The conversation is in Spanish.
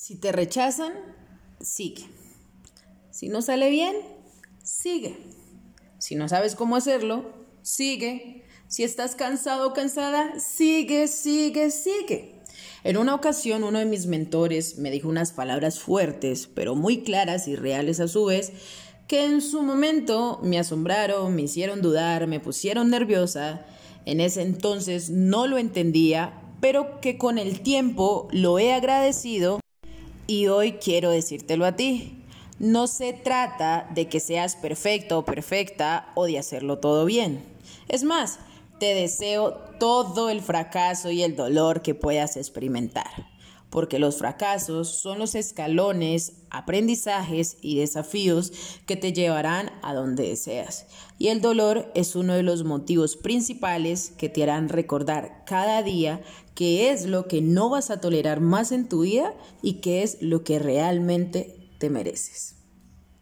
Si te rechazan, sigue. Si no sale bien, sigue. Si no sabes cómo hacerlo, sigue. Si estás cansado o cansada, sigue, sigue, sigue. En una ocasión uno de mis mentores me dijo unas palabras fuertes, pero muy claras y reales a su vez, que en su momento me asombraron, me hicieron dudar, me pusieron nerviosa. En ese entonces no lo entendía, pero que con el tiempo lo he agradecido y hoy quiero decírtelo a ti. No se trata de que seas perfecto o perfecta o de hacerlo todo bien. Es más, te deseo todo el fracaso y el dolor que puedas experimentar, porque los fracasos son los escalones, aprendizajes y desafíos que te llevarán a donde deseas. Y el dolor es uno de los motivos principales que te harán recordar cada día qué es lo que no vas a tolerar más en tu vida y qué es lo que realmente te mereces.